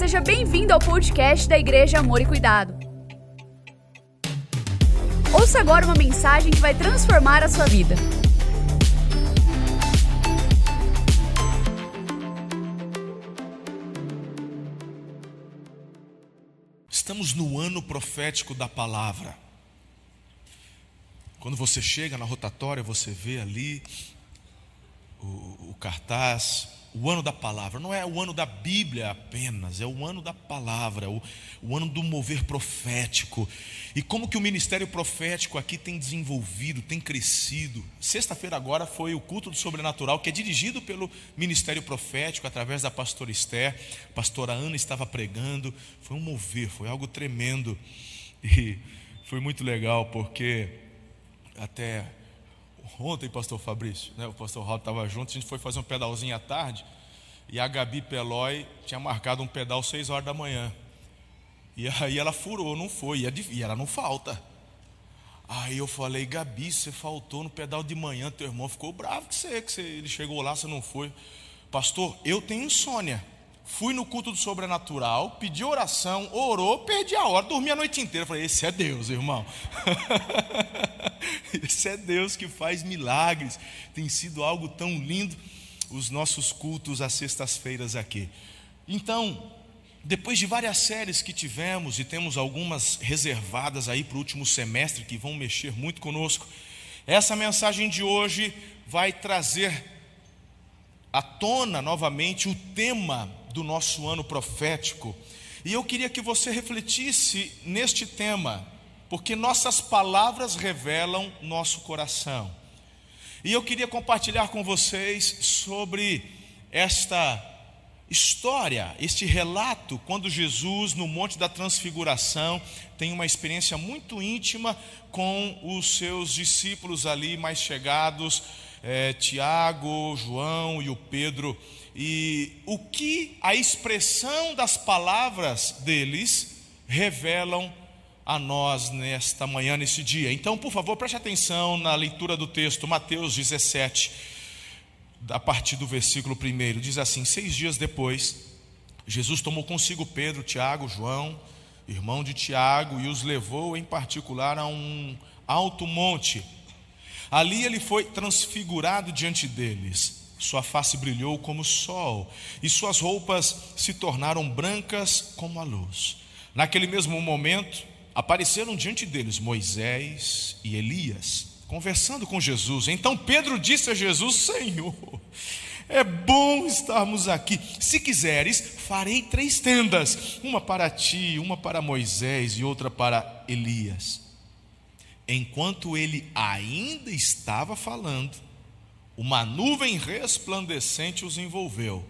seja bem-vindo ao podcast da Igreja Amor e Cuidado. Ouça agora uma mensagem que vai transformar a sua vida. Estamos no ano profético da palavra. Quando você chega na rotatória, você vê ali o, o cartaz, o ano da palavra, não é o ano da Bíblia apenas, é o ano da palavra, o, o, ano do mover profético. E como que o ministério profético aqui tem desenvolvido, tem crescido. Sexta-feira agora foi o culto do sobrenatural, que é dirigido pelo ministério profético, através da pastora Esther. A pastora Ana estava pregando, foi um mover, foi algo tremendo. E foi muito legal, porque até Ontem, pastor Fabrício, né, o pastor Raul estava junto, a gente foi fazer um pedalzinho à tarde, e a Gabi Pelói tinha marcado um pedal seis horas da manhã. E aí ela furou, não foi, e ela não falta. Aí eu falei, Gabi, você faltou no pedal de manhã, teu irmão ficou bravo que você, que você, ele chegou lá, você não foi. Pastor, eu tenho insônia. Fui no culto do sobrenatural, pedi oração, orou, perdi a hora, dormi a noite inteira. Falei, esse é Deus, irmão. esse é Deus que faz milagres. Tem sido algo tão lindo os nossos cultos às sextas-feiras aqui. Então, depois de várias séries que tivemos, e temos algumas reservadas aí para o último semestre que vão mexer muito conosco, essa mensagem de hoje vai trazer à tona novamente o tema do nosso ano profético. E eu queria que você refletisse neste tema, porque nossas palavras revelam nosso coração. E eu queria compartilhar com vocês sobre esta história, este relato, quando Jesus, no Monte da Transfiguração, tem uma experiência muito íntima com os seus discípulos ali mais chegados, é, Tiago, João e o Pedro e o que a expressão das palavras deles revelam a nós nesta manhã, nesse dia. Então, por favor, preste atenção na leitura do texto, Mateus 17, a partir do versículo 1. Diz assim: Seis dias depois, Jesus tomou consigo Pedro, Tiago, João, irmão de Tiago, e os levou em particular a um alto monte. Ali ele foi transfigurado diante deles sua face brilhou como o sol, e suas roupas se tornaram brancas como a luz. Naquele mesmo momento, apareceram diante deles Moisés e Elias, conversando com Jesus. Então Pedro disse a Jesus: Senhor, é bom estarmos aqui. Se quiseres, farei três tendas: uma para ti, uma para Moisés e outra para Elias. Enquanto ele ainda estava falando, uma nuvem resplandecente os envolveu.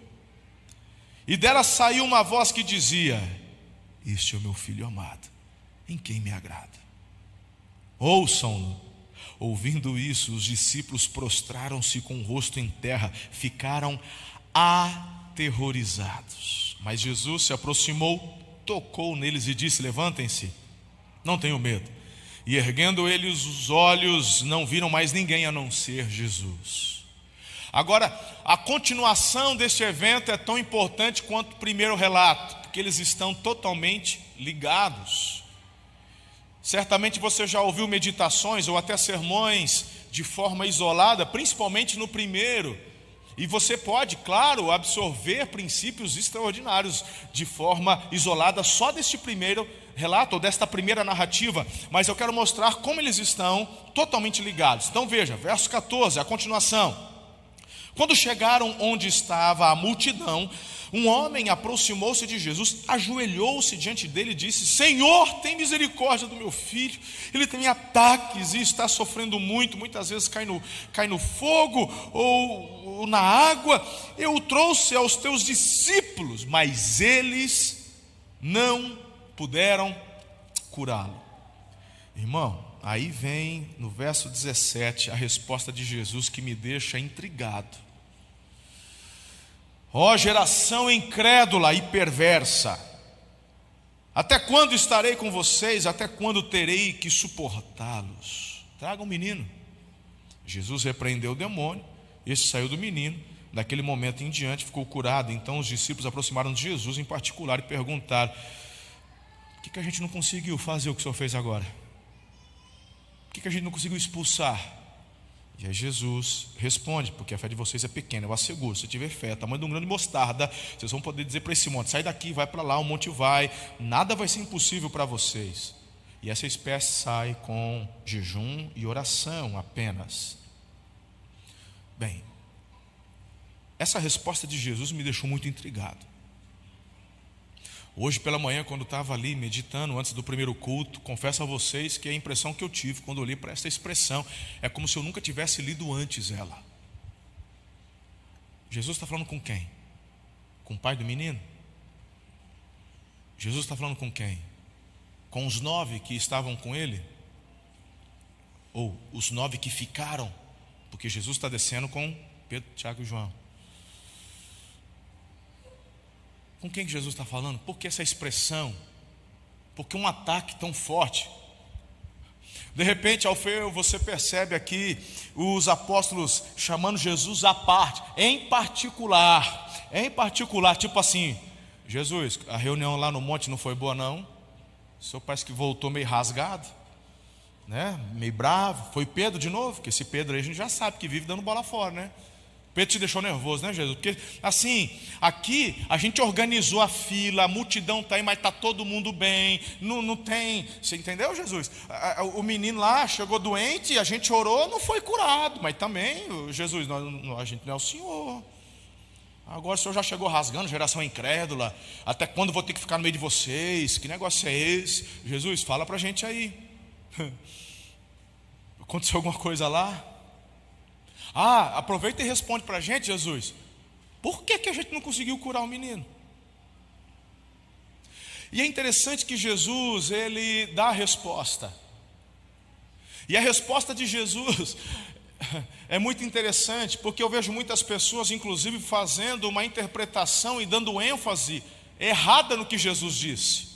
E dela saiu uma voz que dizia: Este é o meu filho amado, em quem me agrada. Ouçam-no. Ouvindo isso, os discípulos prostraram-se com o rosto em terra, ficaram aterrorizados. Mas Jesus se aproximou, tocou neles e disse: Levantem-se, não tenham medo. E erguendo eles os olhos, não viram mais ninguém a não ser Jesus. Agora, a continuação deste evento é tão importante quanto o primeiro relato, porque eles estão totalmente ligados. Certamente você já ouviu meditações ou até sermões de forma isolada, principalmente no primeiro. E você pode, claro, absorver princípios extraordinários de forma isolada só deste primeiro relato ou desta primeira narrativa, mas eu quero mostrar como eles estão totalmente ligados. Então veja, verso 14, a continuação. Quando chegaram onde estava a multidão, um homem aproximou-se de Jesus, ajoelhou-se diante dele e disse: Senhor, tem misericórdia do meu filho. Ele tem ataques e está sofrendo muito, muitas vezes cai no, cai no fogo ou, ou na água. Eu o trouxe aos teus discípulos, mas eles não puderam curá-lo. Irmão, Aí vem no verso 17 a resposta de Jesus que me deixa intrigado. Ó oh, geração incrédula e perversa, até quando estarei com vocês? Até quando terei que suportá-los? Traga um menino. Jesus repreendeu o demônio, este saiu do menino, Daquele momento em diante ficou curado. Então os discípulos aproximaram de Jesus em particular e perguntaram: Por que, que a gente não conseguiu fazer o que o Senhor fez agora? Por que, que a gente não conseguiu expulsar? E aí Jesus responde, porque a fé de vocês é pequena, eu asseguro, se tiver fé, tamanho de um grande mostarda, vocês vão poder dizer para esse monte, sai daqui, vai para lá, o monte vai, nada vai ser impossível para vocês. E essa espécie sai com jejum e oração apenas. Bem, essa resposta de Jesus me deixou muito intrigado. Hoje pela manhã, quando estava ali meditando antes do primeiro culto, confesso a vocês que a impressão que eu tive quando li para esta expressão é como se eu nunca tivesse lido antes ela. Jesus está falando com quem? Com o pai do menino? Jesus está falando com quem? Com os nove que estavam com ele? Ou os nove que ficaram? Porque Jesus está descendo com Pedro, Tiago e João. Com quem que Jesus está falando? Por que essa expressão? Por que um ataque tão forte? De repente, Alfeu, você percebe aqui os apóstolos chamando Jesus à parte, em particular, em particular, tipo assim, Jesus, a reunião lá no monte não foi boa não? O senhor parece que voltou meio rasgado, né? Meio bravo. Foi Pedro de novo, porque esse Pedro aí a gente já sabe que vive dando bola fora, né? Pedro te deixou nervoso, né, Jesus? Porque, assim, aqui a gente organizou a fila, a multidão está aí, mas está todo mundo bem, não, não tem. Você entendeu, Jesus? O menino lá chegou doente, a gente orou, não foi curado, mas também, Jesus, nós, a gente não é o Senhor. Agora o Senhor já chegou rasgando, geração incrédula. Até quando vou ter que ficar no meio de vocês? Que negócio é esse? Jesus, fala para a gente aí. Aconteceu alguma coisa lá? Ah, aproveita e responde para a gente, Jesus. Por que, que a gente não conseguiu curar o menino? E é interessante que Jesus, ele dá a resposta. E a resposta de Jesus é muito interessante, porque eu vejo muitas pessoas, inclusive, fazendo uma interpretação e dando ênfase errada no que Jesus disse.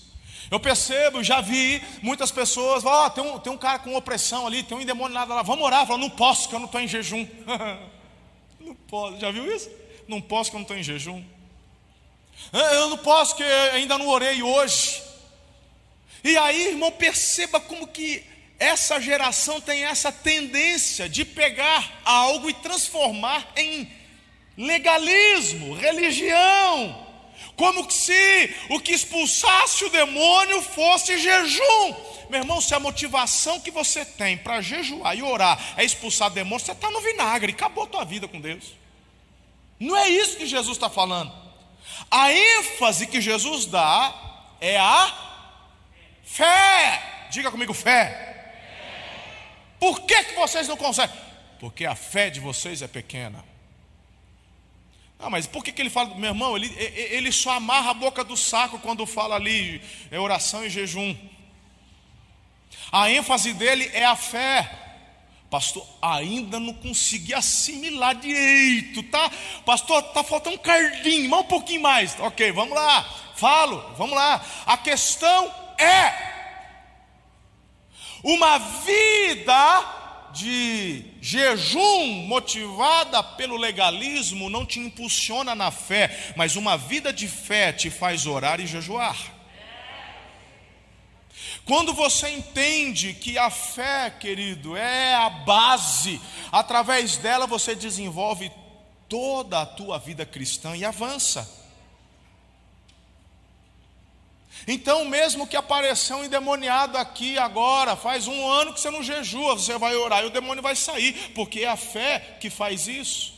Eu percebo, já vi muitas pessoas, ó, oh, tem, um, tem um cara com opressão ali, tem um endemoniado lá, vamos orar. Falo, não posso, que eu não estou em jejum. não posso, já viu isso? Não posso, que eu não estou em jejum. Ah, eu não posso, que ainda não orei hoje. E aí, irmão, perceba como que essa geração tem essa tendência de pegar algo e transformar em legalismo, religião como se o que expulsasse o demônio fosse jejum. Meu irmão, se a motivação que você tem para jejuar e orar é expulsar demônio, você está no vinagre, acabou a tua vida com Deus. Não é isso que Jesus está falando. A ênfase que Jesus dá é a fé. Diga comigo, fé. Por que, que vocês não conseguem? Porque a fé de vocês é pequena. Ah, mas por que, que ele fala, meu irmão, ele, ele só amarra a boca do saco quando fala ali é oração e jejum. A ênfase dele é a fé. Pastor, ainda não consegui assimilar direito, tá? Pastor, tá faltando um cardinho, mais um pouquinho mais. Ok, vamos lá. Falo, vamos lá. A questão é uma vida de jejum motivada pelo legalismo não te impulsiona na fé, mas uma vida de fé te faz orar e jejuar. Quando você entende que a fé, querido, é a base, através dela você desenvolve toda a tua vida cristã e avança. Então, mesmo que apareceu um endemoniado aqui agora, faz um ano que você não jejua, você vai orar e o demônio vai sair, porque é a fé que faz isso.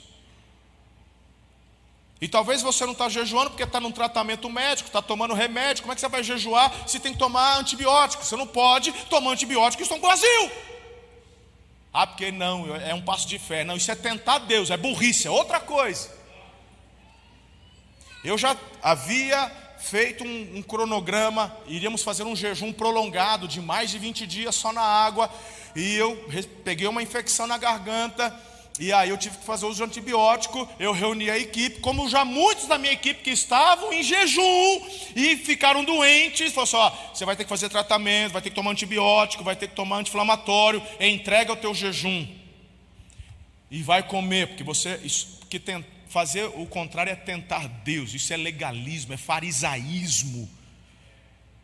E talvez você não está jejuando porque está num tratamento médico, está tomando remédio. Como é que você vai jejuar se tem que tomar antibiótico? Você não pode tomar antibiótico e estão vazio. Ah, porque não, é um passo de fé. Não, isso é tentar Deus, é burrice, é outra coisa. Eu já havia feito um, um, cronograma, iríamos fazer um jejum prolongado de mais de 20 dias só na água, e eu peguei uma infecção na garganta, e aí eu tive que fazer uso de antibiótico, eu reuni a equipe, como já muitos da minha equipe que estavam em jejum e ficaram doentes, falou assim, ó, você vai ter que fazer tratamento, vai ter que tomar antibiótico, vai ter que tomar anti-inflamatório, entrega o teu jejum. E vai comer, porque você, porque tem, fazer o contrário é tentar Deus, isso é legalismo, é farisaísmo,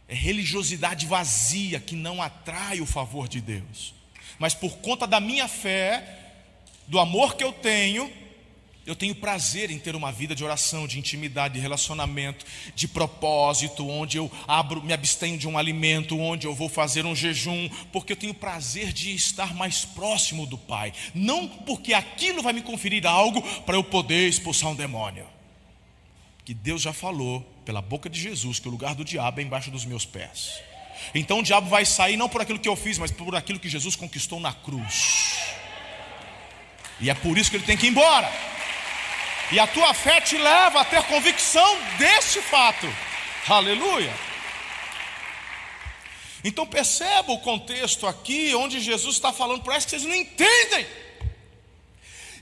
é religiosidade vazia que não atrai o favor de Deus. Mas por conta da minha fé, do amor que eu tenho, eu tenho prazer em ter uma vida de oração, de intimidade, de relacionamento, de propósito, onde eu abro, me abstenho de um alimento, onde eu vou fazer um jejum, porque eu tenho prazer de estar mais próximo do Pai, não porque aquilo vai me conferir algo para eu poder expulsar um demônio. Que Deus já falou pela boca de Jesus que o lugar do diabo é embaixo dos meus pés. Então o diabo vai sair não por aquilo que eu fiz, mas por aquilo que Jesus conquistou na cruz. E é por isso que ele tem que ir embora. E a tua fé te leva a ter convicção deste fato. Aleluia. Então perceba o contexto aqui, onde Jesus está falando, parece que vocês não entendem.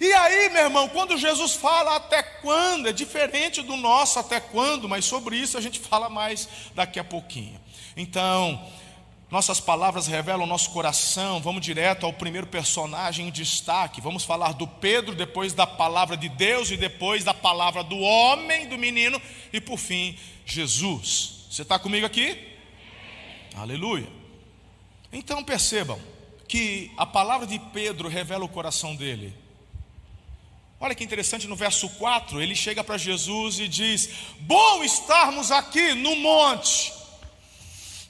E aí, meu irmão, quando Jesus fala até quando, é diferente do nosso até quando, mas sobre isso a gente fala mais daqui a pouquinho. Então, nossas palavras revelam nosso coração. Vamos direto ao primeiro personagem em destaque. Vamos falar do Pedro, depois da palavra de Deus e depois da palavra do homem, do menino e por fim, Jesus. Você está comigo aqui? Aleluia. Então percebam que a palavra de Pedro revela o coração dele. Olha que interessante, no verso 4, ele chega para Jesus e diz: Bom estarmos aqui no monte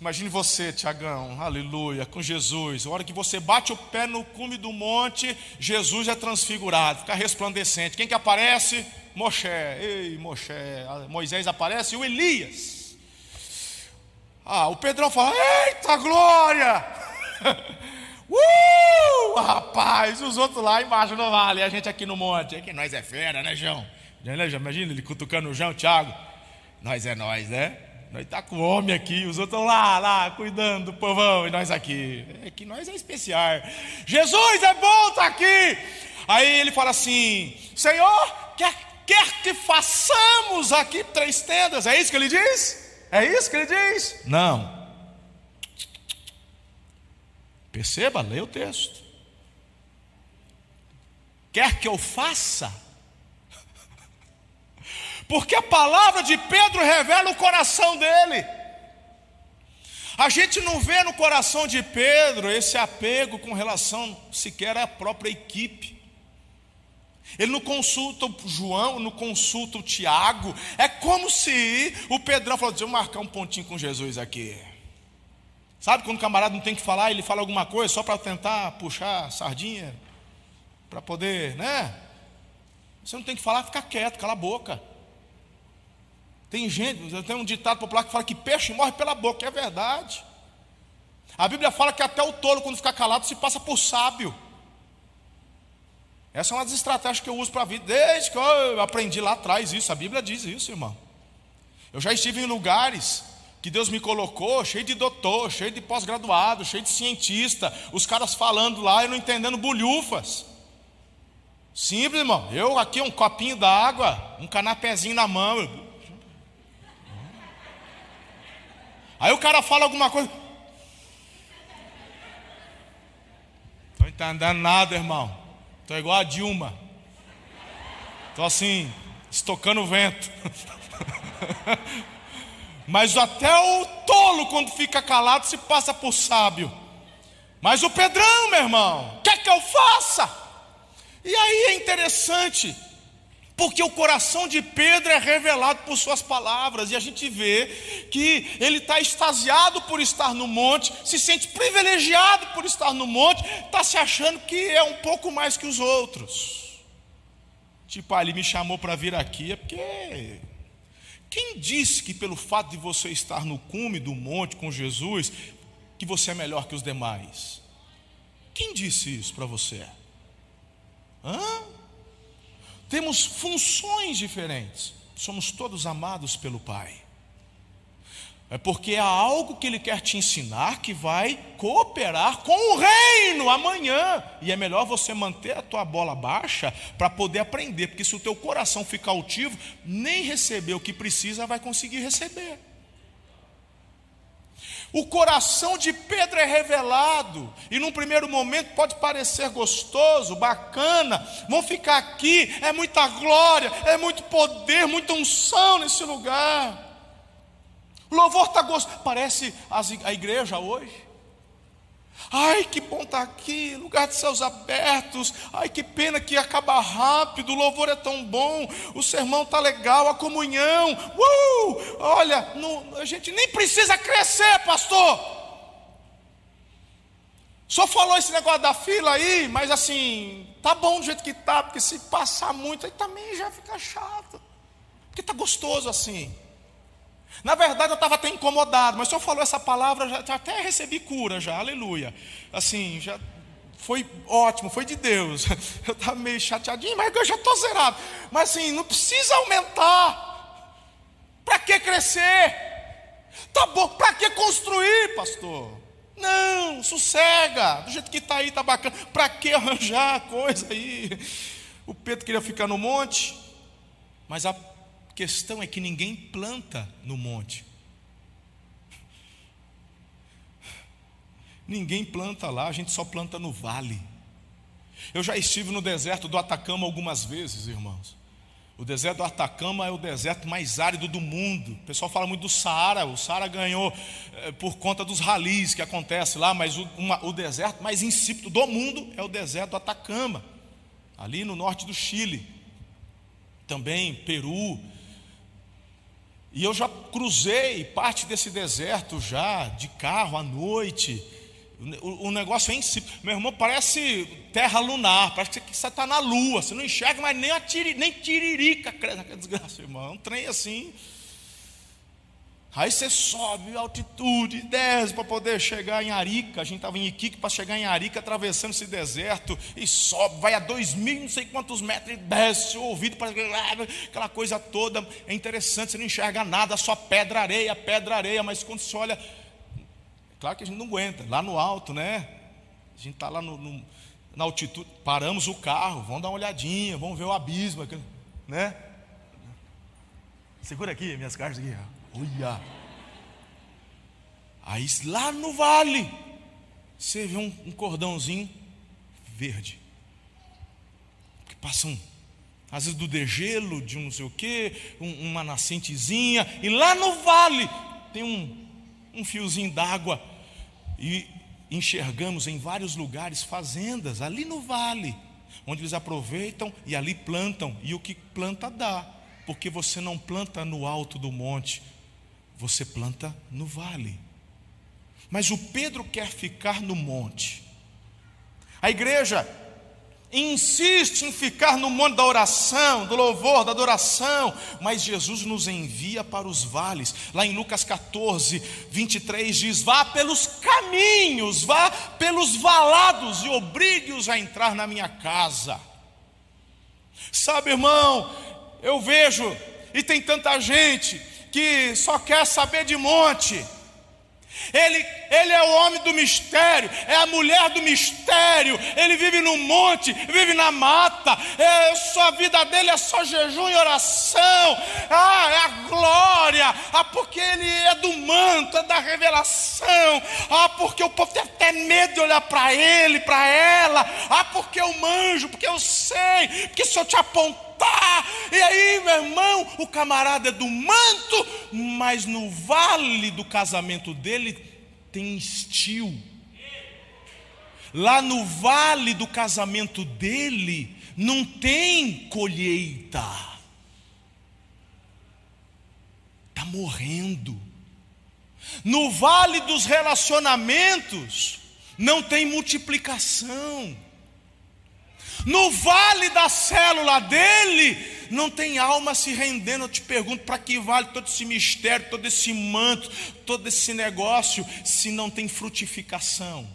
Imagine você, Tiagão, aleluia, com Jesus. A hora que você bate o pé no cume do monte, Jesus é transfigurado, fica resplandecente. Quem que aparece? Moshe. Ei, Moshe. Moisés aparece e o Elias. Ah, o Pedrão fala: Eita glória! uh, rapaz, os outros lá embaixo no vale, a gente aqui no monte. É que nós é fera, né, João? Imagina ele cutucando o João, Tiago. Nós é nós, né? Nós está com homem aqui, os outros estão lá, lá, cuidando do povão, e nós aqui. É que nós é especial. Jesus, é bom estar tá aqui. Aí ele fala assim: Senhor, quer, quer que façamos aqui três tendas? É isso que ele diz? É isso que ele diz? Não. Perceba, leia o texto. Quer que eu faça? Porque a palavra de Pedro revela o coração dele. A gente não vê no coração de Pedro esse apego com relação sequer à própria equipe. Ele não consulta o João, não consulta o Tiago. É como se o Pedrão falou: deixa eu marcar um pontinho com Jesus aqui. Sabe quando o camarada não tem que falar, ele fala alguma coisa só para tentar puxar sardinha, para poder, né? Você não tem que falar, fica quieto, cala a boca. Tem gente, tem um ditado popular que fala que peixe morre pela boca, é verdade. A Bíblia fala que até o tolo, quando fica calado, se passa por sábio. Essa é uma das estratégias que eu uso para a vida, desde que eu aprendi lá atrás isso. A Bíblia diz isso, irmão. Eu já estive em lugares que Deus me colocou, cheio de doutor, cheio de pós-graduado, cheio de cientista, os caras falando lá e não entendendo bolhufas. Simples, irmão. Eu aqui um copinho d'água, um canapézinho na mão. Aí o cara fala alguma coisa. Estou entendendo nada, irmão. Estou igual a Dilma. Estou assim, estocando o vento. Mas até o tolo, quando fica calado, se passa por sábio. Mas o Pedrão, meu irmão, quer que eu faça? E aí é interessante porque o coração de Pedro é revelado por suas palavras, e a gente vê que ele está extasiado por estar no monte, se sente privilegiado por estar no monte, está se achando que é um pouco mais que os outros. Tipo, ah, ele me chamou para vir aqui, é porque. Quem disse que pelo fato de você estar no cume do monte com Jesus, que você é melhor que os demais? Quem disse isso para você? Hã? Temos funções diferentes, somos todos amados pelo Pai. É porque há algo que Ele quer te ensinar que vai cooperar com o reino amanhã. E é melhor você manter a tua bola baixa para poder aprender, porque se o teu coração ficar altivo, nem receber o que precisa vai conseguir receber. O coração de Pedro é revelado, e num primeiro momento pode parecer gostoso, bacana, vão ficar aqui, é muita glória, é muito poder, muita unção nesse lugar. O louvor está gostoso, parece a igreja hoje. Ai, que bom estar tá aqui, lugar de céus abertos. Ai, que pena que acaba rápido. O louvor é tão bom, o sermão está legal, a comunhão. Uh! Olha, não, a gente nem precisa crescer, pastor. Só falou esse negócio da fila aí, mas assim, tá bom do jeito que tá, porque se passar muito aí também já fica chato. Porque tá gostoso assim. Na verdade, eu estava até incomodado, mas o senhor falou essa palavra, já, até recebi cura, já, aleluia. Assim, já foi ótimo, foi de Deus. Eu estava meio chateadinho, mas eu já estou zerado. Mas assim, não precisa aumentar. Para que crescer? Tá bom, para que construir, pastor? Não, sossega. Do jeito que está aí, está bacana. Para que arranjar coisa aí? O Pedro queria ficar no monte, mas a questão é que ninguém planta no monte. Ninguém planta lá, a gente só planta no vale. Eu já estive no deserto do Atacama algumas vezes, irmãos. O deserto do Atacama é o deserto mais árido do mundo. O pessoal fala muito do Saara. O Saara ganhou é, por conta dos ralis que acontece lá, mas o, uma, o deserto mais insípido do mundo é o deserto do Atacama, ali no norte do Chile. Também Peru, e eu já cruzei parte desse deserto já, de carro à noite. O, o negócio é em si. Meu irmão, parece terra lunar, parece que você está na lua. Você não enxerga mais nem, a tiri, nem tiririca. Desgraça, irmão. É um trem assim. Aí você sobe altitude, desce para poder chegar em Arica. A gente estava em Iquique para chegar em Arica, atravessando esse deserto, e sobe, vai a dois mil, não sei quantos metros, e desce o ouvido para aquela coisa toda. É interessante, você não enxerga nada, só pedra, areia, pedra, areia, mas quando você olha, claro que a gente não aguenta, lá no alto, né? A gente está lá no, no, na altitude, paramos o carro, vamos dar uma olhadinha, vamos ver o abismo, né? Segura aqui minhas cartas aqui, ó. Olha. Aí lá no vale, você vê um, um cordãozinho verde. Que passam, às vezes do degelo, de um não sei o quê, um, uma nascentezinha. E lá no vale tem um, um fiozinho d'água. E enxergamos em vários lugares fazendas, ali no vale, onde eles aproveitam e ali plantam. E o que planta dá, porque você não planta no alto do monte, você planta no vale. Mas o Pedro quer ficar no monte. A igreja insiste em ficar no monte da oração, do louvor, da adoração, mas Jesus nos envia para os vales. Lá em Lucas 14, 23 diz: Vá pelos caminhos, vá pelos valados e obrigue-os a entrar na minha casa. Sabe, irmão, eu vejo, e tem tanta gente que só quer saber de monte. Ele, ele é o homem do mistério, é a mulher do mistério. Ele vive no monte, vive na mata. É, sua vida dele é só jejum e oração. Ah, é a glória. Ah, porque ele é do manto, é da revelação. Ah, porque o povo tem até medo de olhar para ele, para ela. Ah, porque eu manjo, porque eu sei, porque se eu te apontar Tá. E aí, meu irmão, o camarada é do manto, mas no vale do casamento dele tem estio. Lá no vale do casamento dele não tem colheita. Está morrendo. No vale dos relacionamentos não tem multiplicação. No vale da célula dele, não tem alma se rendendo. Eu te pergunto: para que vale todo esse mistério, todo esse manto, todo esse negócio, se não tem frutificação?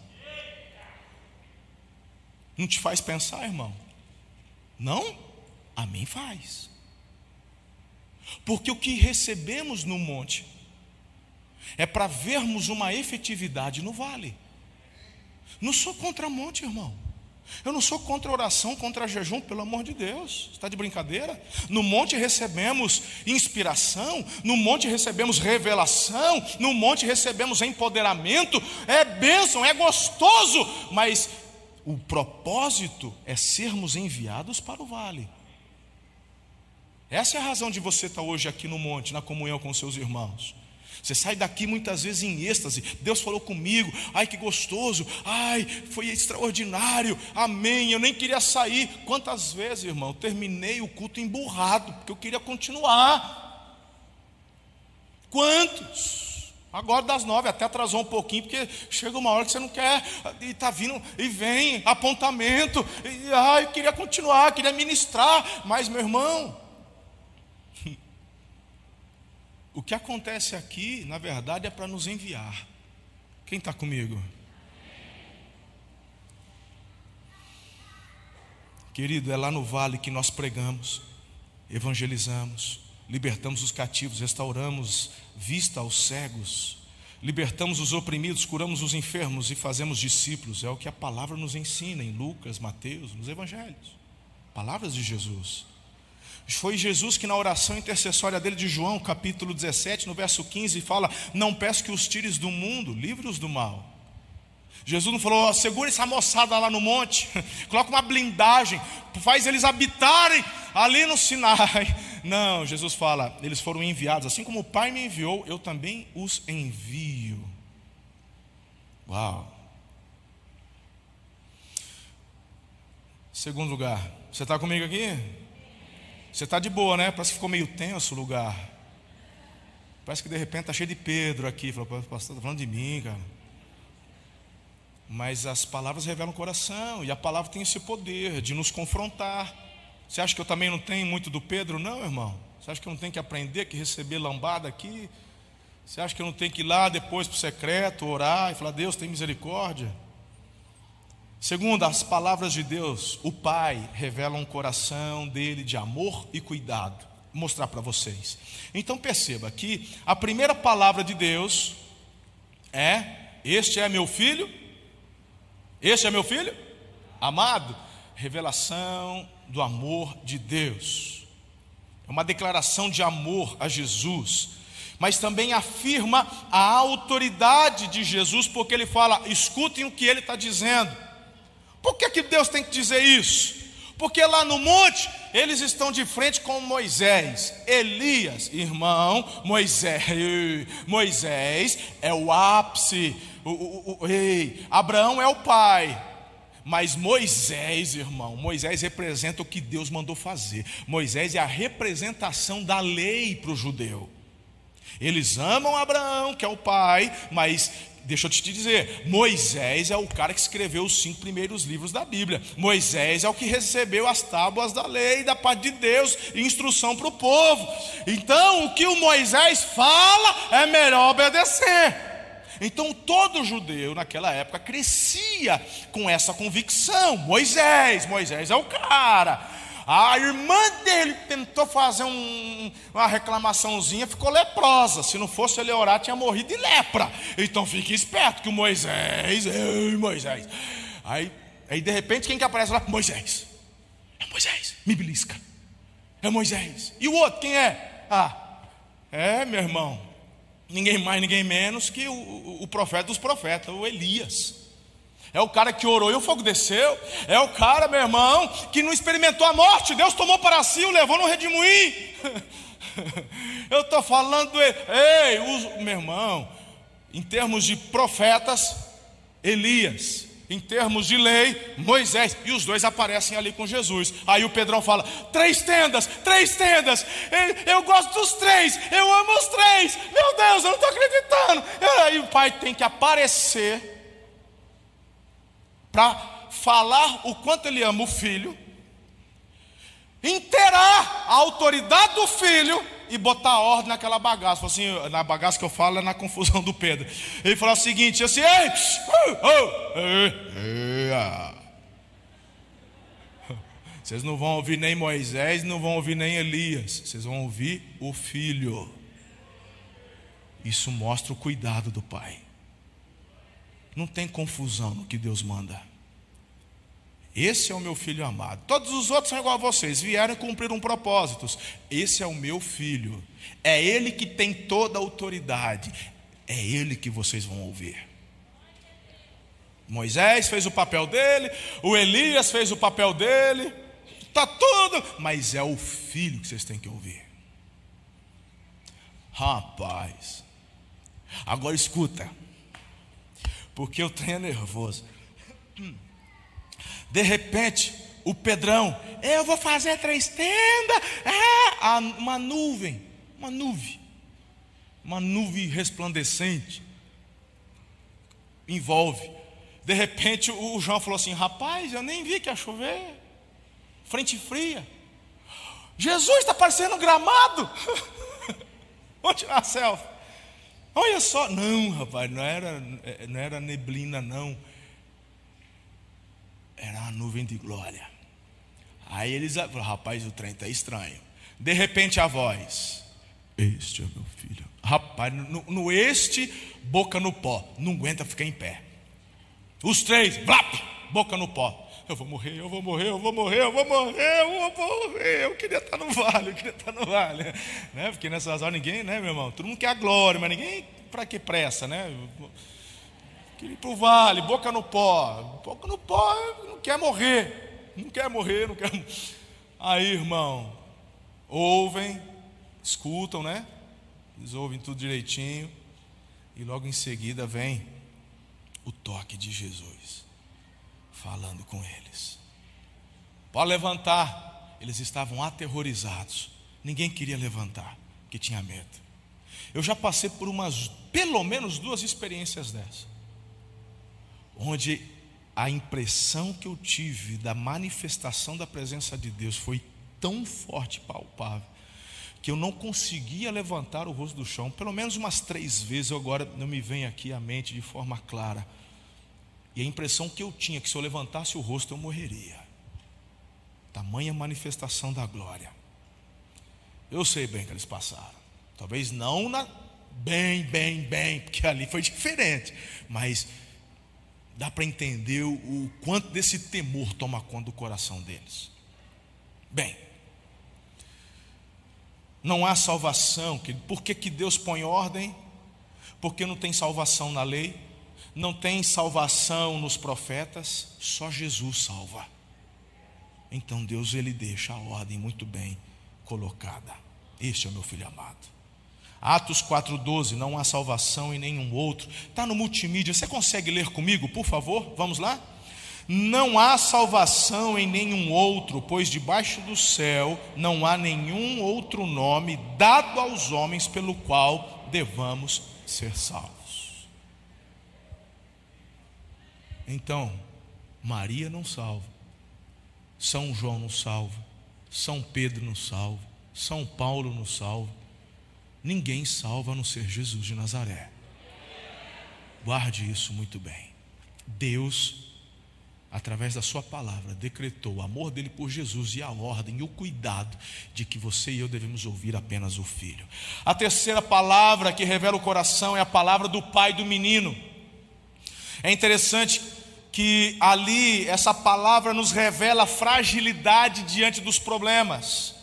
Não te faz pensar, irmão? Não? A mim faz. Porque o que recebemos no monte é para vermos uma efetividade no vale. Não sou contra monte, irmão. Eu não sou contra oração, contra jejum, pelo amor de Deus. Está de brincadeira? No monte recebemos inspiração, no monte recebemos revelação, no monte recebemos empoderamento. É bênção, é gostoso, mas o propósito é sermos enviados para o vale. Essa é a razão de você estar hoje aqui no monte, na comunhão com seus irmãos. Você sai daqui muitas vezes em êxtase. Deus falou comigo. Ai, que gostoso. Ai, foi extraordinário. Amém. Eu nem queria sair. Quantas vezes, irmão, terminei o culto emburrado, porque eu queria continuar. Quantos? Agora das nove, até atrasou um pouquinho, porque chega uma hora que você não quer, e está vindo, e vem apontamento, e ai, eu queria continuar, queria ministrar, mas meu irmão, o que acontece aqui, na verdade, é para nos enviar. Quem está comigo? Querido, é lá no vale que nós pregamos, evangelizamos, libertamos os cativos, restauramos vista aos cegos, libertamos os oprimidos, curamos os enfermos e fazemos discípulos. É o que a palavra nos ensina em Lucas, Mateus, nos evangelhos. Palavras de Jesus. Foi Jesus que, na oração intercessória dele de João, capítulo 17, no verso 15, fala: Não peço que os tires do mundo, livre-os do mal. Jesus não falou, oh, segura essa moçada lá no monte, coloca uma blindagem, faz eles habitarem ali no Sinai. Não, Jesus fala, eles foram enviados, assim como o Pai me enviou, eu também os envio. Uau. Segundo lugar, você está comigo aqui? Você está de boa, né? Parece que ficou meio tenso o lugar. Parece que de repente está cheio de Pedro aqui. Falou, pastor, está falando de mim, cara. Mas as palavras revelam o coração, e a palavra tem esse poder de nos confrontar. Você acha que eu também não tenho muito do Pedro? Não, irmão. Você acha que eu não tenho que aprender, que receber lambada aqui? Você acha que eu não tenho que ir lá depois para o secreto, orar e falar, Deus tem misericórdia? Segundo as palavras de Deus, o Pai revela um coração dele de amor e cuidado. Vou mostrar para vocês. Então perceba que a primeira palavra de Deus é: Este é meu filho. Este é meu filho amado. Revelação do amor de Deus. É uma declaração de amor a Jesus mas também afirma a autoridade de Jesus, porque ele fala: escutem o que ele está dizendo. Por que, que Deus tem que dizer isso? Porque lá no monte eles estão de frente com Moisés, Elias, irmão, Moisés, Moisés é o ápice, o, o, o, ei, Abraão é o pai, mas Moisés, irmão, Moisés representa o que Deus mandou fazer. Moisés é a representação da lei para o judeu. Eles amam Abraão, que é o pai, mas deixa eu te dizer, Moisés é o cara que escreveu os cinco primeiros livros da Bíblia. Moisés é o que recebeu as tábuas da lei, da parte de Deus, e instrução para o povo. Então, o que o Moisés fala é melhor obedecer. Então, todo judeu naquela época crescia com essa convicção: Moisés, Moisés é o cara. A irmã dele tentou fazer um, uma reclamaçãozinha, ficou leprosa. Se não fosse ele orar, tinha morrido de lepra. Então fique esperto que o Moisés, ei, Moisés. Aí, aí de repente, quem que aparece lá? Moisés. É Moisés, me belisca. É Moisés. E o outro, quem é? Ah, é meu irmão. Ninguém mais, ninguém menos que o, o, profeta dos profetas, o Elias. É o cara que orou e o fogo desceu. É o cara, meu irmão, que não experimentou a morte. Deus tomou para si, o levou no redemoinho. Eu estou falando, ei, uso, meu irmão, em termos de profetas, Elias. Em termos de lei, Moisés. E os dois aparecem ali com Jesus. Aí o Pedrão fala: três tendas, três tendas. Eu gosto dos três, eu amo os três. Meu Deus, eu não estou acreditando. Aí o pai tem que aparecer para falar o quanto ele ama o filho, inteirar a autoridade do filho e botar ordem naquela bagaça. Assim, na bagaça que eu falo é na confusão do Pedro. Ele falou o seguinte: assim, ei, ah. Vocês não vão ouvir nem Moisés, não vão ouvir nem Elias. Vocês vão ouvir o filho. Isso mostra o cuidado do pai. Não tem confusão no que Deus manda. Esse é o meu filho amado. Todos os outros são igual a vocês, vieram cumprir um propósito. Esse é o meu filho. É ele que tem toda a autoridade. É ele que vocês vão ouvir. Moisés fez o papel dele, o Elias fez o papel dele, está tudo, mas é o filho que vocês têm que ouvir. Rapaz, agora escuta, porque eu tenho nervoso. De repente, o Pedrão, eu vou fazer três tendas, é, uma nuvem, uma nuvem, uma nuvem resplandecente, envolve. De repente o João falou assim: Rapaz, eu nem vi que ia chover. Frente fria. Jesus está parecendo um gramado. Vamos tirar a selfie. Olha só. Não, rapaz, não era, não era neblina, não. Era uma nuvem de glória. Aí eles falaram: Rapaz, o trem está estranho. De repente a voz: Este é meu filho. Rapaz, no, no este, boca no pó. Não aguenta ficar em pé. Os três, blap, boca no pó. Eu vou morrer, eu vou morrer, eu vou morrer, eu vou morrer, eu vou morrer. Eu queria estar no vale, eu queria estar no vale. Né? Porque nessas horas ninguém, né, meu irmão? Todo mundo quer a glória, mas ninguém para que pressa, né? Queria ir para o vale, boca no pó. Boca no pó, não quer morrer. Não quer morrer, não quer. Aí, irmão, ouvem, escutam, né? Eles ouvem tudo direitinho. E logo em seguida vem o toque de Jesus, falando com eles. Pode levantar. Eles estavam aterrorizados. Ninguém queria levantar, porque tinha medo. Eu já passei por umas, pelo menos duas experiências dessas, onde a impressão que eu tive da manifestação da presença de Deus foi tão forte, palpável, que eu não conseguia levantar o rosto do chão, pelo menos umas três vezes, agora não me vem aqui à mente de forma clara. E a impressão que eu tinha que se eu levantasse o rosto eu morreria. Tamanha manifestação da glória. Eu sei bem que eles passaram. Talvez não na bem, bem, bem, porque ali foi diferente, mas dá para entender o, quanto desse temor toma conta do coração deles. Bem, não há salvação, por que, que Deus põe ordem? Porque não tem salvação na lei, não tem salvação nos profetas, só Jesus salva. Então Deus ele deixa a ordem muito bem colocada. Este é o meu filho amado. Atos 4:12, não há salvação em nenhum outro. Está no multimídia. Você consegue ler comigo, por favor? Vamos lá? Não há salvação em nenhum outro, pois debaixo do céu não há nenhum outro nome dado aos homens pelo qual devamos ser salvos. Então, Maria não salva, São João não salva, São Pedro não salva, São Paulo não salva, ninguém salva a não ser Jesus de Nazaré. Guarde isso muito bem. Deus, através da Sua palavra, decretou o amor dele por Jesus e a ordem e o cuidado de que você e eu devemos ouvir apenas o Filho. A terceira palavra que revela o coração é a palavra do pai do menino. É interessante que ali essa palavra nos revela a fragilidade diante dos problemas.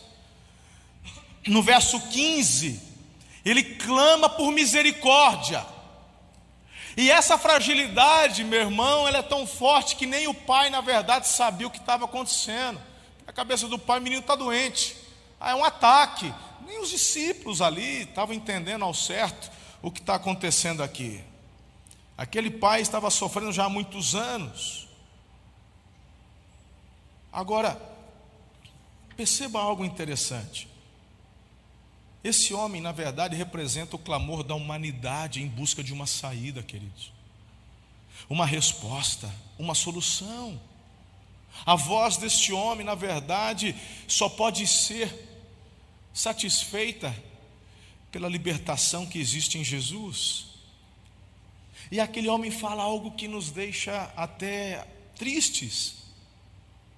No verso 15, ele clama por misericórdia. E essa fragilidade, meu irmão, ela é tão forte que nem o pai, na verdade, sabia o que estava acontecendo. Na cabeça do pai, o menino está doente. Ah, é um ataque. Nem os discípulos ali estavam entendendo ao certo o que está acontecendo aqui. Aquele pai estava sofrendo já há muitos anos. Agora, perceba algo interessante. Esse homem, na verdade, representa o clamor da humanidade em busca de uma saída, queridos. Uma resposta, uma solução. A voz deste homem, na verdade, só pode ser satisfeita pela libertação que existe em Jesus. E aquele homem fala algo que nos deixa até tristes.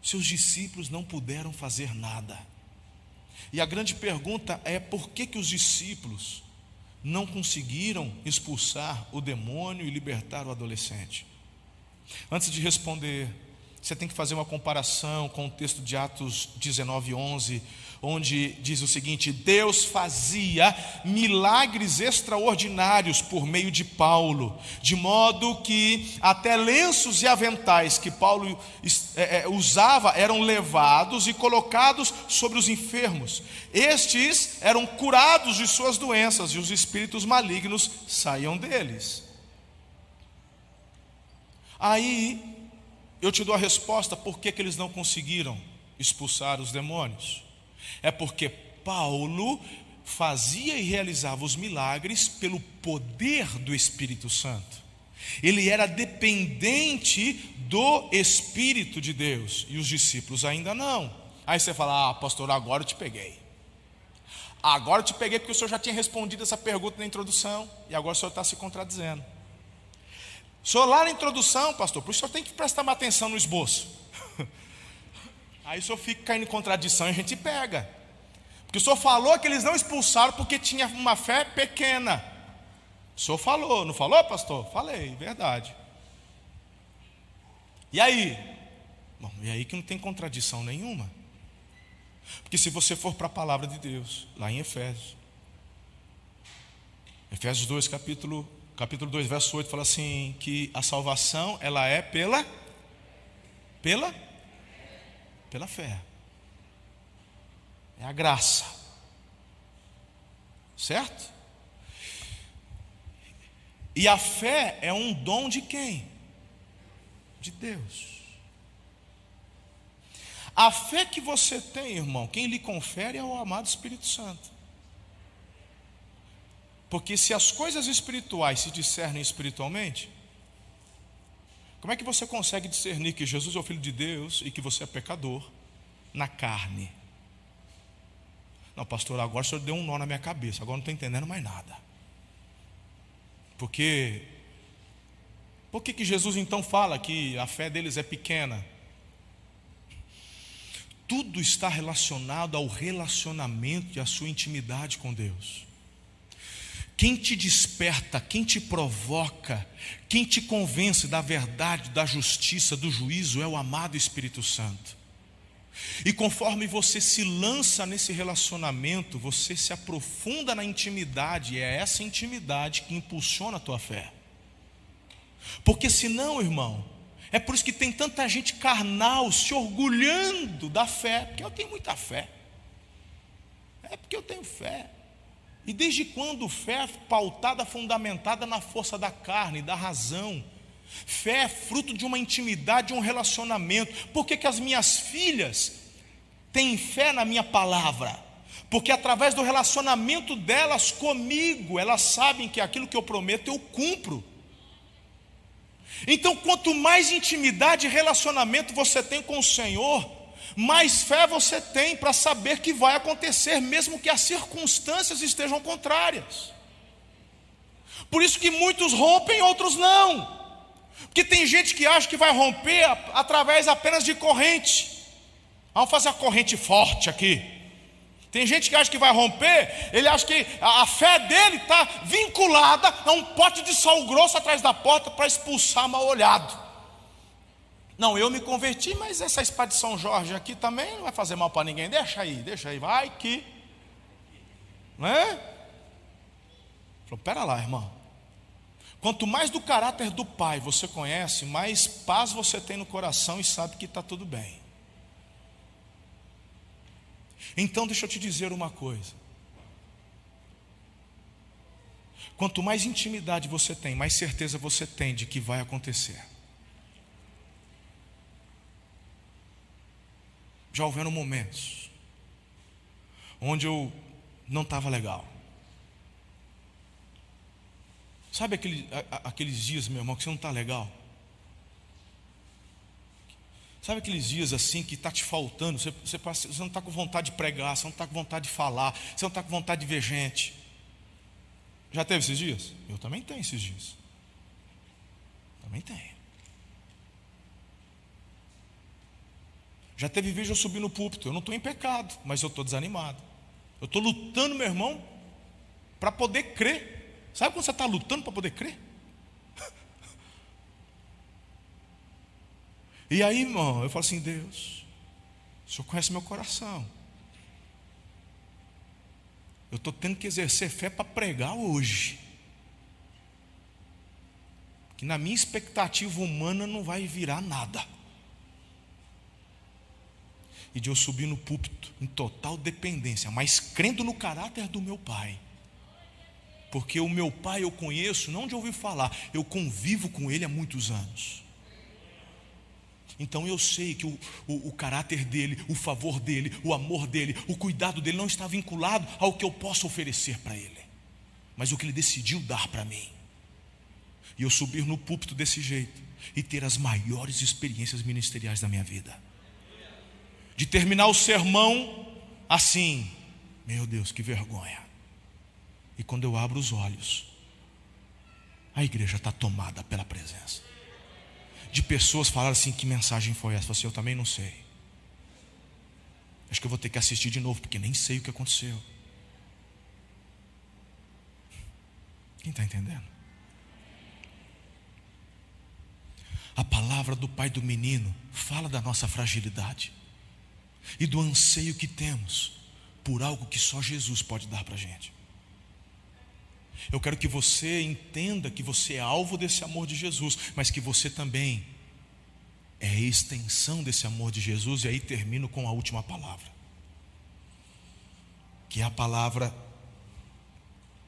Seus discípulos não puderam fazer nada. E a grande pergunta é por que, que os discípulos não conseguiram expulsar o demônio e libertar o adolescente? Antes de responder, você tem que fazer uma comparação com o texto de Atos 19, 11, onde diz o seguinte: Deus fazia milagres extraordinários por meio de Paulo, de modo que até lenços e aventais que Paulo é, é, usava eram levados e colocados sobre os enfermos. Estes eram curados de suas doenças e os espíritos malignos saíam deles. Aí eu te dou a resposta por que, que eles não conseguiram expulsar os demônios. É porque Paulo fazia e realizava os milagres pelo poder do Espírito Santo. Ele era dependente do Espírito de Deus e os discípulos ainda não. Aí você fala: Ah, pastor, agora eu te peguei. Agora eu te peguei porque o senhor já tinha respondido essa pergunta na introdução e agora o senhor está se contradizendo. Sou lá na introdução, pastor, por isso o senhor tem que prestar mais atenção no esboço. Aí o senhor fica caindo em contradição e a gente pega. Porque o senhor falou que eles não expulsaram porque tinha uma fé pequena. O senhor falou, não falou, pastor? Falei, verdade. E aí? Bom, e aí que não tem contradição nenhuma. Porque se você for para a palavra de Deus, lá em Efésios, Efésios 2, capítulo capítulo 2, verso 8 fala assim que a salvação ela é pela pela pela fé. É a graça. Certo? E a fé é um dom de quem? De Deus. A fé que você tem, irmão, quem lhe confere é o amado Espírito Santo. Porque se as coisas espirituais se discernem espiritualmente, como é que você consegue discernir que Jesus é o Filho de Deus e que você é pecador na carne? Não, pastor, agora o senhor deu um nó na minha cabeça, agora não estou entendendo mais nada. Porque, por que, que Jesus então fala que a fé deles é pequena? Tudo está relacionado ao relacionamento e à sua intimidade com Deus. Quem te desperta, quem te provoca, quem te convence da verdade, da justiça, do juízo é o amado Espírito Santo. E conforme você se lança nesse relacionamento, você se aprofunda na intimidade, e é essa intimidade que impulsiona a tua fé. Porque senão, irmão, é por isso que tem tanta gente carnal se orgulhando da fé, porque eu tenho muita fé. É porque eu tenho fé. E desde quando fé pautada, fundamentada na força da carne, da razão? Fé é fruto de uma intimidade, de um relacionamento. Por que, que as minhas filhas têm fé na minha palavra? Porque através do relacionamento delas comigo, elas sabem que aquilo que eu prometo eu cumpro. Então, quanto mais intimidade e relacionamento você tem com o Senhor, mais fé você tem para saber que vai acontecer, mesmo que as circunstâncias estejam contrárias. Por isso que muitos rompem, outros não. Porque tem gente que acha que vai romper através apenas de corrente. Vamos fazer a corrente forte aqui. Tem gente que acha que vai romper, ele acha que a fé dele está vinculada a um pote de sal grosso atrás da porta para expulsar mal olhado. Não, eu me converti, mas essa espada de São Jorge aqui também não vai fazer mal para ninguém. Deixa aí, deixa aí, vai que. Não é? Falou, pera lá, irmão. Quanto mais do caráter do pai você conhece, mais paz você tem no coração e sabe que está tudo bem. Então, deixa eu te dizer uma coisa. Quanto mais intimidade você tem, mais certeza você tem de que vai acontecer. Já houveram momentos onde eu não estava legal. Sabe aquele, aqueles dias, meu irmão, que você não está legal? Sabe aqueles dias assim que está te faltando, você, você, você não está com vontade de pregar, você não está com vontade de falar, você não está com vontade de ver gente. Já teve esses dias? Eu também tenho esses dias. Também tenho. Já teve de eu subir no púlpito. Eu não estou em pecado, mas eu estou desanimado. Eu estou lutando, meu irmão, para poder crer. Sabe quando você está lutando para poder crer? E aí, irmão, eu falo assim: Deus, o Senhor conhece meu coração. Eu estou tendo que exercer fé para pregar hoje. Que na minha expectativa humana não vai virar nada. E de eu subir no púlpito em total dependência, mas crendo no caráter do meu pai. Porque o meu pai eu conheço, não de ouvir falar, eu convivo com ele há muitos anos. Então eu sei que o, o, o, caráter dele, o favor dele, o amor dele, o cuidado dele não está vinculado ao que eu posso oferecer para ele, mas o que ele decidiu dar para mim. E eu subir no púlpito desse jeito e ter as maiores experiências ministeriais da minha vida. De terminar o sermão assim, meu Deus, que vergonha. E quando eu abro os olhos, a igreja está tomada pela presença de pessoas falaram assim: que mensagem foi essa? Eu, assim, eu também não sei. Acho que eu vou ter que assistir de novo, porque nem sei o que aconteceu. Quem está entendendo? A palavra do pai do menino fala da nossa fragilidade e do anseio que temos por algo que só Jesus pode dar para a gente. Eu quero que você entenda que você é alvo desse amor de Jesus, mas que você também é a extensão desse amor de Jesus, e aí termino com a última palavra, que é a palavra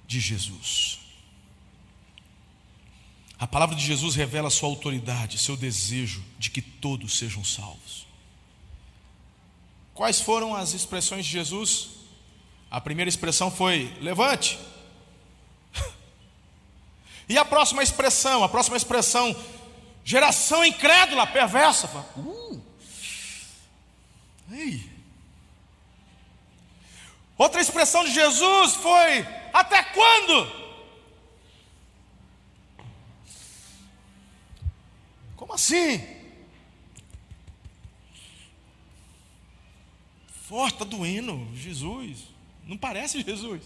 de Jesus. A palavra de Jesus revela sua autoridade, seu desejo de que todos sejam salvos. Quais foram as expressões de Jesus? A primeira expressão foi: levante. E a próxima expressão, a próxima expressão, geração incrédula, perversa. Uh. Ei. Outra expressão de Jesus foi: até quando? Como assim? Forte, está doendo, Jesus. Não parece Jesus.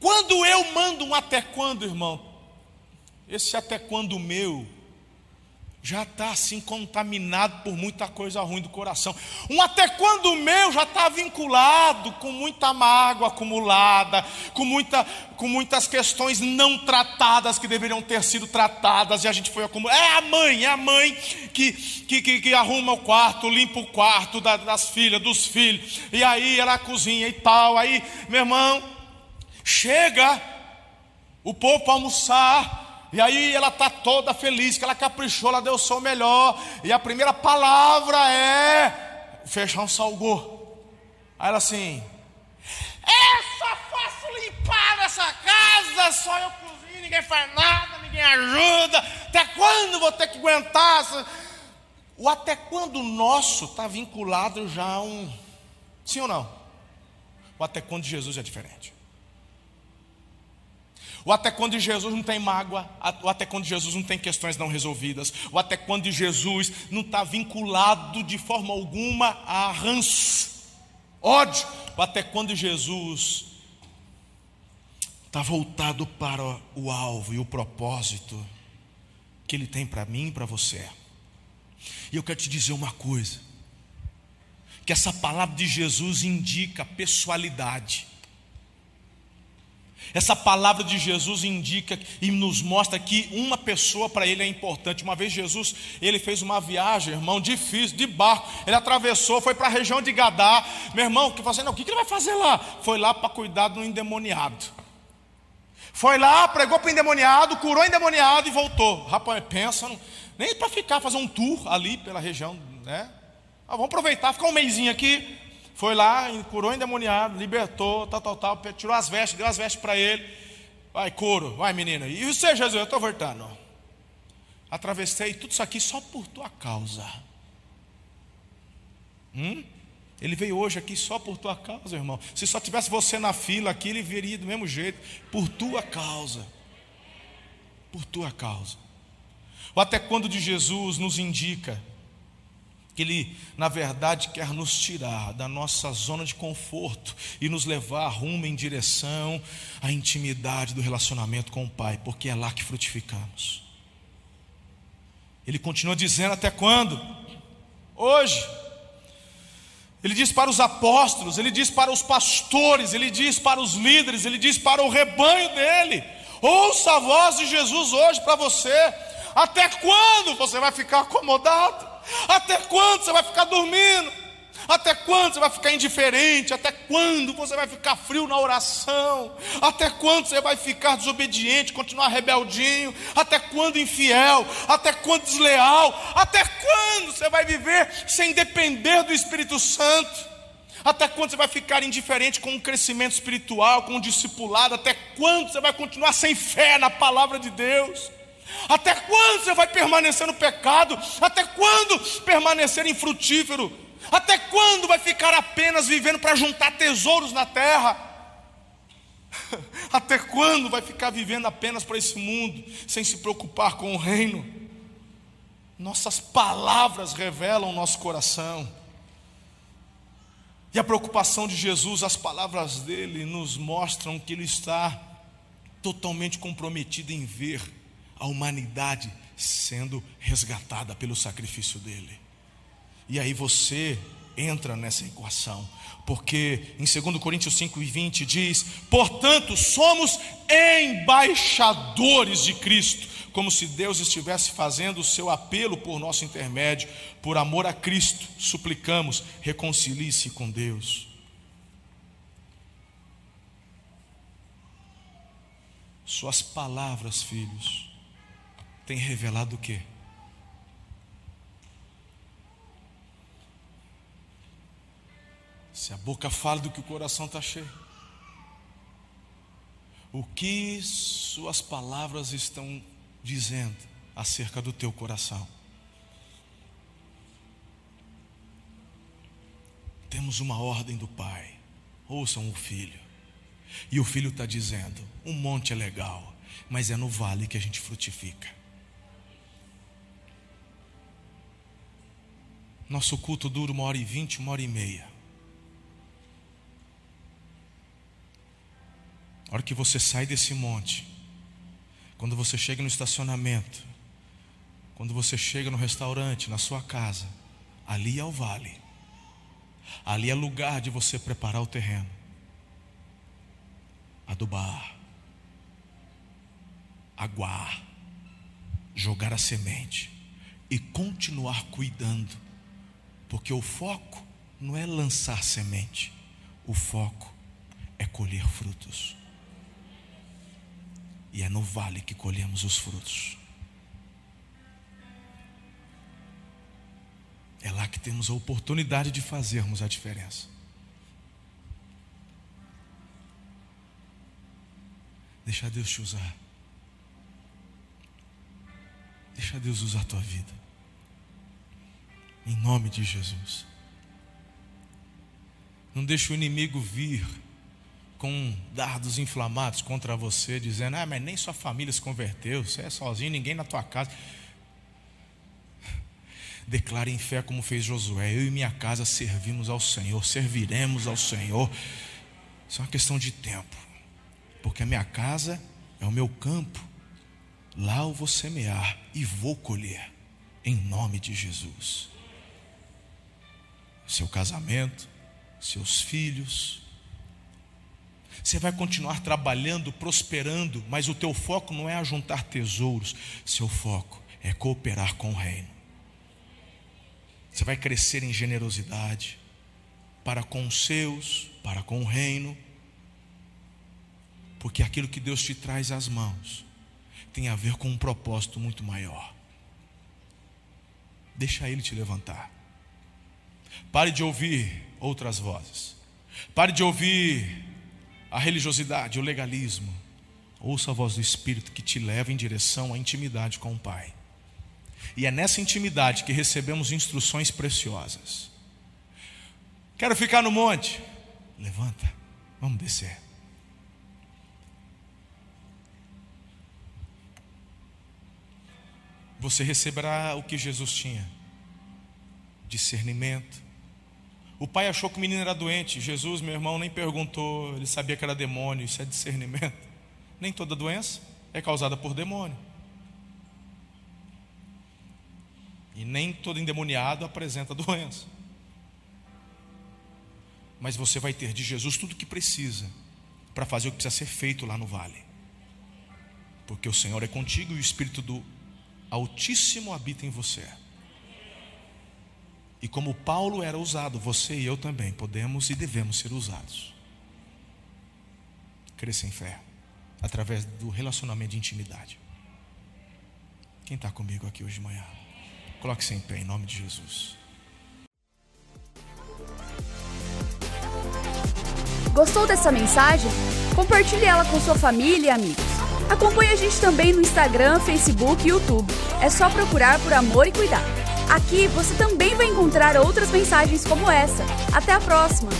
Quando eu mando um até quando, irmão, esse até quando meu já está assim contaminado por muita coisa ruim do coração. Um até quando meu já está vinculado com muita mágoa acumulada, com, muita, com muitas questões não tratadas que deveriam ter sido tratadas e a gente foi acumulando. É a mãe, é a mãe que, que, que, que arruma o quarto, limpa o quarto das filhas, dos filhos, e aí ela cozinha e tal. Aí, meu irmão, Chega o povo para almoçar, e aí ela está toda feliz, que ela caprichou, ela deu o seu melhor, e a primeira palavra é: o feijão salgou. Aí ela assim: é só fácil limpar essa casa, só eu cozinho, ninguém faz nada, ninguém ajuda. Até quando vou ter que aguentar? O até quando nosso está vinculado já a um. Sim ou não? O até quando Jesus é diferente. O até quando Jesus não tem mágoa, o até quando Jesus não tem questões não resolvidas, o até quando Jesus não está vinculado de forma alguma a ranço, ódio, o até quando Jesus está voltado para o alvo e o propósito que Ele tem para mim e para você. E eu quero te dizer uma coisa: que essa palavra de Jesus indica pessoalidade. Essa palavra de Jesus indica e nos mostra que uma pessoa para ele é importante. Uma vez Jesus, ele fez uma viagem, irmão, difícil, de barco. Ele atravessou, foi para a região de Gadá. Meu irmão, que fazendo, o que ele vai fazer lá? Foi lá para cuidar do endemoniado. Foi lá, pregou para o endemoniado, curou o endemoniado e voltou. Rapaz, pensa, não, nem para ficar, fazer um tour ali pela região, né? Ah, vamos aproveitar, ficar um mêsinho aqui, foi lá, curou o endemoniado, libertou, tal, tal, tal, tirou as vestes, deu as vestes para ele. Vai, couro, vai menina. E você, Jesus, eu estou voltando. Atravessei tudo isso aqui só por tua causa. Hum? Ele veio hoje aqui só por tua causa, irmão. Se só tivesse você na fila aqui, ele viria do mesmo jeito. Por tua causa. Por tua causa. Ou até quando de Jesus nos indica que Ele, na verdade, quer nos tirar da nossa zona de conforto e nos levar rumo em direção à intimidade do relacionamento com o Pai, porque é lá que frutificamos. Ele continua dizendo: até quando? Hoje. Ele diz para os apóstolos, ele diz para os pastores, ele diz para os líderes, ele diz para o rebanho dele: ouça a voz de Jesus hoje para você. Até quando você vai ficar acomodado? Até quando você vai ficar dormindo? Até quando você vai ficar indiferente? Até quando você vai ficar frio na oração? Até quando você vai ficar desobediente, continuar rebeldinho? Até quando infiel? Até quando desleal? Até quando você vai viver sem depender do Espírito Santo? Até quando você vai ficar indiferente com o crescimento espiritual, com o discipulado? Até quando você vai continuar sem fé na palavra de Deus? Até quando você vai permanecer no pecado? Até quando permanecer infrutífero? Até quando vai ficar apenas vivendo para juntar tesouros na terra? Até quando vai ficar vivendo apenas para esse mundo, sem se preocupar com o reino? Nossas palavras revelam o nosso coração. E a preocupação de Jesus, as palavras dele nos mostram que ele está totalmente comprometido em ver a humanidade sendo resgatada pelo sacrifício dele. E aí você entra nessa equação, porque em 2 Coríntios 5 e 20 diz: Portanto, somos embaixadores de Cristo, como se Deus estivesse fazendo o seu apelo por nosso intermédio, por amor a Cristo, suplicamos, reconcilie-se com Deus. Suas palavras, filhos, têm revelado o quê? Se a boca fala do que o coração está cheio. O que suas palavras estão dizendo acerca do teu coração? Temos uma ordem do Pai. Ouçam o filho. E o filho está dizendo: um monte é legal, mas é no vale que a gente frutifica. Nosso culto dura uma hora e vinte, uma hora e meia. A hora que você sai desse monte, quando você chega no estacionamento, quando você chega no restaurante, na sua casa, ali é o vale. Ali é lugar de você preparar o terreno, adubar, aguar, jogar a semente e continuar cuidando, porque o foco não é lançar semente, o foco é colher frutos. E é no vale que colhemos os frutos. É lá que temos a oportunidade de fazermos a diferença. Deixa Deus te usar. Deixa Deus usar a tua vida. Em nome de Jesus. Não deixa o inimigo vir com dardos inflamados contra você, dizendo: Ah, mas nem sua família se converteu, você é sozinho, ninguém na tua casa. Declare em fé como fez Josué: Eu e minha casa servimos ao Senhor, serviremos ao Senhor. Isso é uma questão de tempo, porque a minha casa é o meu campo, lá eu vou semear e vou colher, em nome de Jesus. Seu casamento, seus filhos, você vai continuar trabalhando, prosperando, mas o teu foco não é ajuntar tesouros, seu foco é cooperar com o reino. Você vai crescer em generosidade para com os seus, para com o reino, porque aquilo que Deus te traz às mãos tem a ver com um propósito muito maior. Deixa Ele te levantar. Pare de ouvir outras vozes. Pare de ouvir a religiosidade, o legalismo. Ouça a voz do Espírito que te leva em direção à intimidade com o Pai. E é nessa intimidade que recebemos instruções preciosas. Quero ficar no monte. Levanta, vamos descer. Você receberá o que Jesus tinha: discernimento, o pai achou que o menino era doente. Jesus, meu irmão, nem perguntou. Ele sabia que era demônio. Isso é discernimento. Nem toda doença é causada por demônio. E nem todo endemoniado apresenta doença. Mas você vai ter de Jesus tudo o que precisa para fazer o que precisa ser feito lá no vale. Porque o Senhor é contigo e o Espírito do Altíssimo habita em você. E como Paulo era usado, você e eu também podemos e devemos ser usados. Crescer em fé, através do relacionamento de intimidade. Quem está comigo aqui hoje de manhã? Coloque-se em pé em nome de Jesus. Gostou dessa mensagem? Compartilhe ela com sua família e amigos. Acompanhe a gente também no Instagram, Facebook e YouTube. É só procurar por Amor e Cuidar. Aqui você também vai encontrar outras mensagens como essa. Até a próxima!